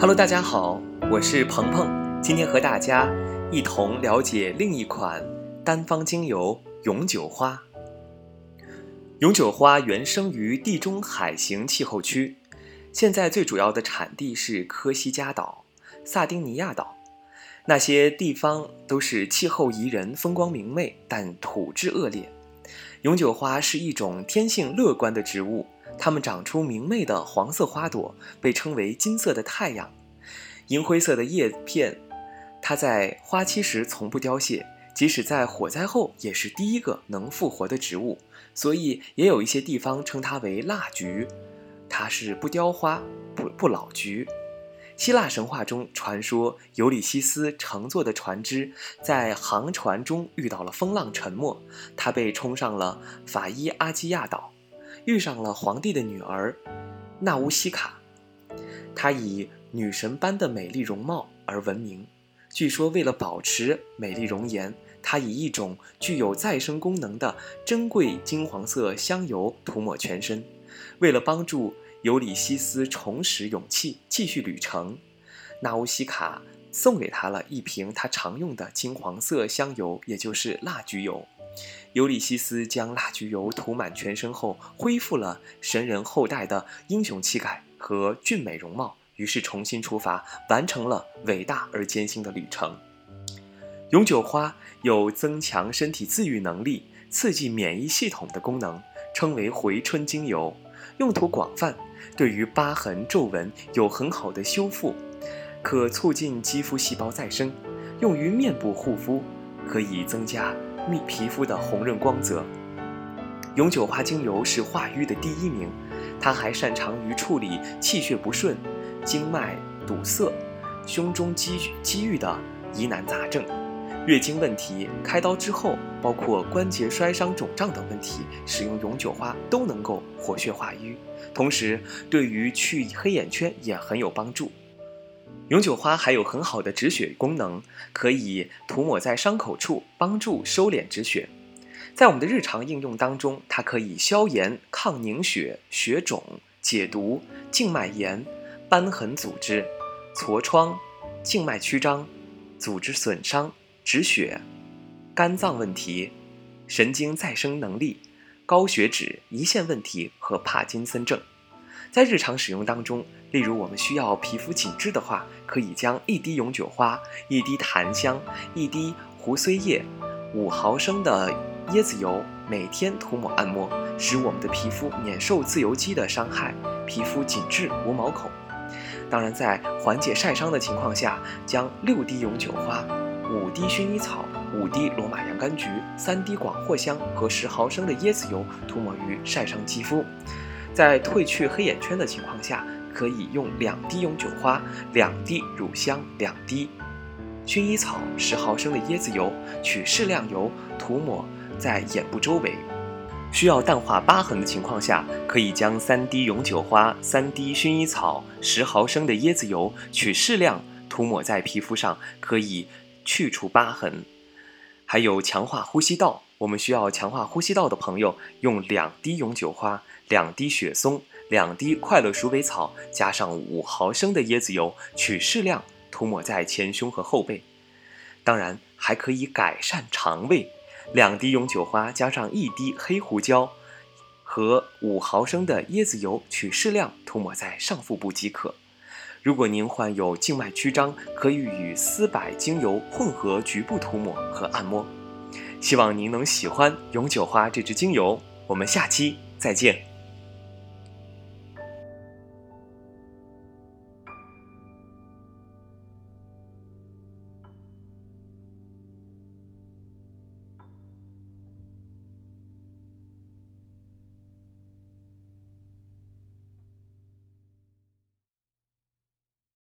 Hello，大家好，我是鹏鹏，今天和大家一同了解另一款单方精油永久花。永久花原生于地中海型气候区，现在最主要的产地是科西嘉岛、萨丁尼亚岛，那些地方都是气候宜人、风光明媚，但土质恶劣。永久花是一种天性乐观的植物。它们长出明媚的黄色花朵，被称为“金色的太阳”。银灰色的叶片，它在花期时从不凋谢，即使在火灾后也是第一个能复活的植物。所以，也有一些地方称它为“蜡菊”。它是不凋花、不不老菊。希腊神话中传说，尤里西斯乘坐的船只在航船中遇到了风浪，沉没，他被冲上了法伊阿基亚岛。遇上了皇帝的女儿，纳乌西卡。她以女神般的美丽容貌而闻名。据说，为了保持美丽容颜，她以一种具有再生功能的珍贵金黄色香油涂抹全身。为了帮助尤里西斯重拾勇气，继续旅程，纳乌西卡送给他了一瓶他常用的金黄色香油，也就是蜡菊油。尤里西斯将蜡菊油涂满全身后，恢复了神人后代的英雄气概和俊美容貌，于是重新出发，完成了伟大而艰辛的旅程。永久花有增强身体自愈能力、刺激免疫系统的功能，称为回春精油，用途广泛，对于疤痕、皱纹有很好的修复，可促进肌肤细胞再生，用于面部护肤，可以增加。密皮肤的红润光泽，永久花精油是化瘀的第一名，它还擅长于处理气血不顺、经脉堵塞、胸中积积郁的疑难杂症、月经问题、开刀之后包括关节摔伤、肿胀等问题，使用永久花都能够活血化瘀，同时对于去黑眼圈也很有帮助。永久花还有很好的止血功能，可以涂抹在伤口处，帮助收敛止血。在我们的日常应用当中，它可以消炎、抗凝血、血肿、解毒、静脉炎、瘢痕组织、痤疮、静脉曲张、组织损伤、止血、肝脏问题、神经再生能力、高血脂、胰腺问题和帕金森症。在日常使用当中，例如我们需要皮肤紧致的话，可以将一滴永久花、一滴檀香、一滴胡荽叶、五毫升的椰子油每天涂抹按摩，使我们的皮肤免受自由基的伤害，皮肤紧致无毛孔。当然，在缓解晒伤的情况下，将六滴永久花、五滴薰衣草、五滴罗马洋甘菊、三滴广藿香和十毫升的椰子油涂抹于晒伤肌肤。在褪去黑眼圈的情况下，可以用两滴永久花、两滴乳香、两滴薰衣草、十毫升的椰子油，取适量油涂抹在眼部周围。需要淡化疤痕的情况下，可以将三滴永久花、三滴薰衣草、十毫升的椰子油取适量涂抹在皮肤上，可以去除疤痕。还有强化呼吸道。我们需要强化呼吸道的朋友，用两滴永久花、两滴雪松、两滴快乐鼠尾草，加上五毫升的椰子油，取适量涂抹在前胸和后背。当然，还可以改善肠胃。两滴永久花加上一滴黑胡椒和五毫升的椰子油，取适量涂抹在上腹部即可。如果您患有静脉曲张，可以与丝柏精油混合局部涂抹和按摩。希望您能喜欢永久花这支精油，我们下期再见。